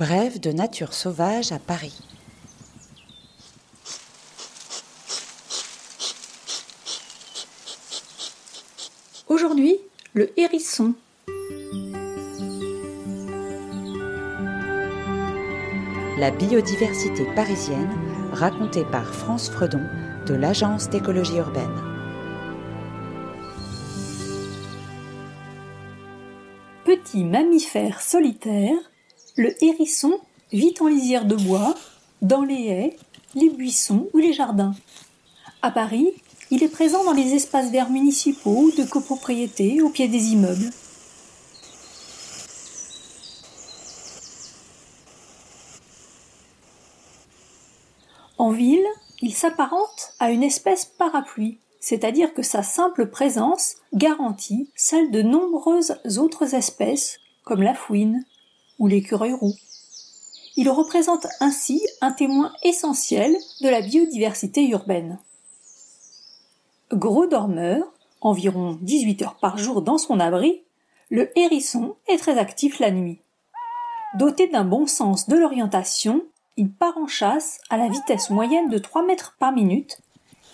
Brève de nature sauvage à Paris. Aujourd'hui, le hérisson. La biodiversité parisienne racontée par France Fredon de l'Agence d'écologie urbaine. Petit mammifère solitaire, le hérisson vit en lisière de bois, dans les haies, les buissons ou les jardins. À Paris, il est présent dans les espaces verts municipaux ou de copropriété au pied des immeubles. En ville, il s'apparente à une espèce parapluie, c'est-à-dire que sa simple présence garantit celle de nombreuses autres espèces comme la fouine ou l'écureuil roux. Il représente ainsi un témoin essentiel de la biodiversité urbaine. Gros dormeur, environ 18 heures par jour dans son abri, le hérisson est très actif la nuit. Doté d'un bon sens de l'orientation, il part en chasse à la vitesse moyenne de 3 mètres par minute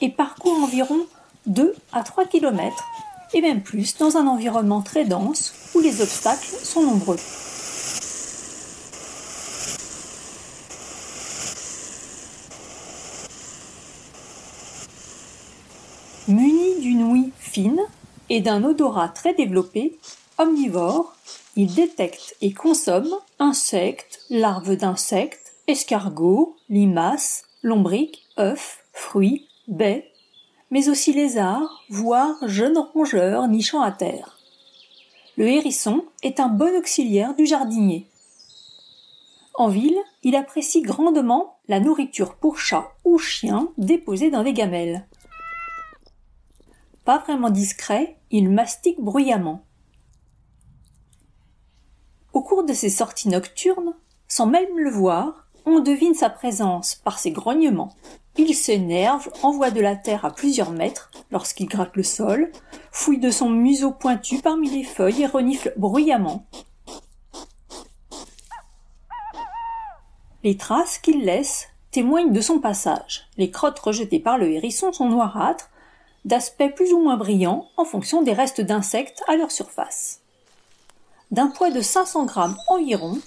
et parcourt environ 2 à 3 km et même plus dans un environnement très dense où les obstacles sont nombreux. Et d'un odorat très développé, omnivore, il détecte et consomme insectes, larves d'insectes, escargots, limaces, lombriques, œufs, fruits, baies, mais aussi lézards, voire jeunes rongeurs nichant à terre. Le hérisson est un bon auxiliaire du jardinier. En ville, il apprécie grandement la nourriture pour chat ou chien déposée dans des gamelles. Pas vraiment discret, il mastique bruyamment. Au cours de ses sorties nocturnes, sans même le voir, on devine sa présence par ses grognements. Il s'énerve, envoie de la terre à plusieurs mètres lorsqu'il gratte le sol, fouille de son museau pointu parmi les feuilles et renifle bruyamment. Les traces qu'il laisse témoignent de son passage. Les crottes rejetées par le hérisson sont noirâtres, d'aspect plus ou moins brillant en fonction des restes d'insectes à leur surface. D'un poids de 500 grammes environ,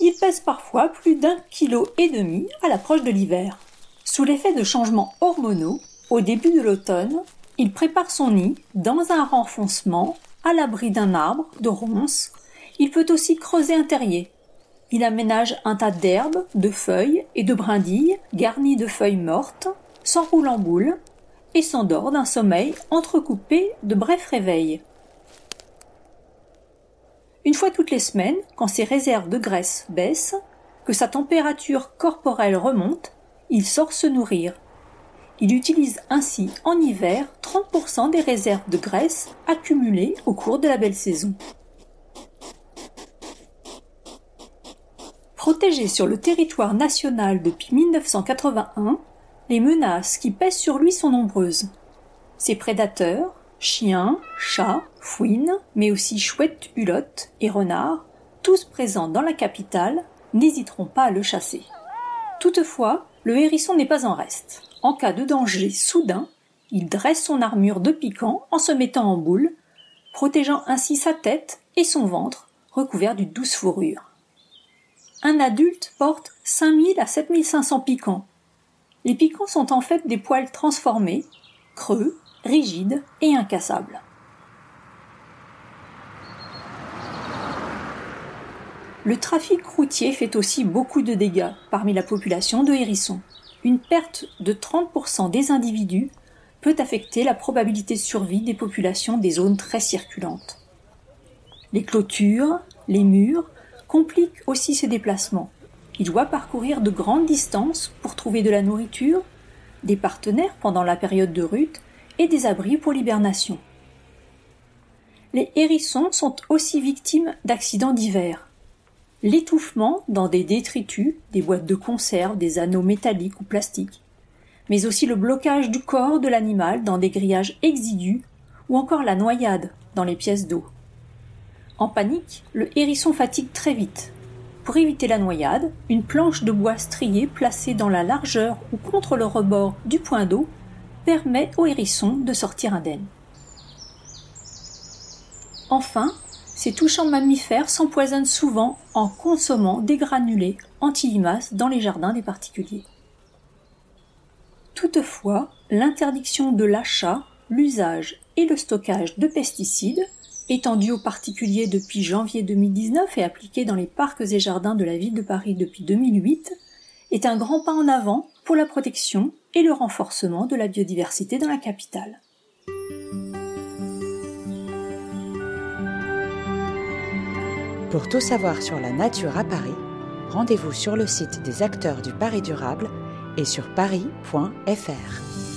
il pèse parfois plus d'un kilo et demi à l'approche de l'hiver. Sous l'effet de changements hormonaux, au début de l'automne, il prépare son nid dans un renfoncement à l'abri d'un arbre, de ronces. Il peut aussi creuser un terrier. Il aménage un tas d'herbes, de feuilles et de brindilles garnies de feuilles mortes, s'enroule en boule et s'endort d'un sommeil entrecoupé de brefs réveils. Une fois toutes les semaines, quand ses réserves de graisse baissent, que sa température corporelle remonte, il sort se nourrir. Il utilise ainsi en hiver 30% des réserves de graisse accumulées au cours de la belle saison. Protégé sur le territoire national depuis 1981, les menaces qui pèsent sur lui sont nombreuses. Ses prédateurs, chiens, chats, fouines, mais aussi chouettes, hulottes et renards, tous présents dans la capitale, n'hésiteront pas à le chasser. Toutefois, le hérisson n'est pas en reste. En cas de danger soudain, il dresse son armure de piquant en se mettant en boule, protégeant ainsi sa tête et son ventre recouvert d'une douce fourrure. Un adulte porte 5000 à 7500 piquants, les piquants sont en fait des poils transformés, creux, rigides et incassables. Le trafic routier fait aussi beaucoup de dégâts parmi la population de hérissons. Une perte de 30% des individus peut affecter la probabilité de survie des populations des zones très circulantes. Les clôtures, les murs compliquent aussi ces déplacements. Il doit parcourir de grandes distances pour trouver de la nourriture, des partenaires pendant la période de rut et des abris pour l'hibernation. Les hérissons sont aussi victimes d'accidents divers. L'étouffement dans des détritus, des boîtes de conserve, des anneaux métalliques ou plastiques, mais aussi le blocage du corps de l'animal dans des grillages exigus ou encore la noyade dans les pièces d'eau. En panique, le hérisson fatigue très vite Pour éviter la noyade, une planche de bois striée placée dans la largeur ou contre le rebord du point d'eau permet au hérisson de sortir indemne. Enfin, ces touchants mammifères s'empoisonnent souvent en consommant des granulés anti-limaces dans les jardins des particuliers. Toutefois, l'interdiction de l'achat, l'usage et le stockage de pesticides, étendue aux particuliers depuis janvier 2019 et appliquée dans les parcs et jardins de la ville de Paris depuis 2008, est un grand pas en avant pour la protection et le renforcement de la biodiversité dans la capitale. Pour tout savoir sur la nature à Paris, rendez-vous sur le site des acteurs du Paris durable et sur paris.fr.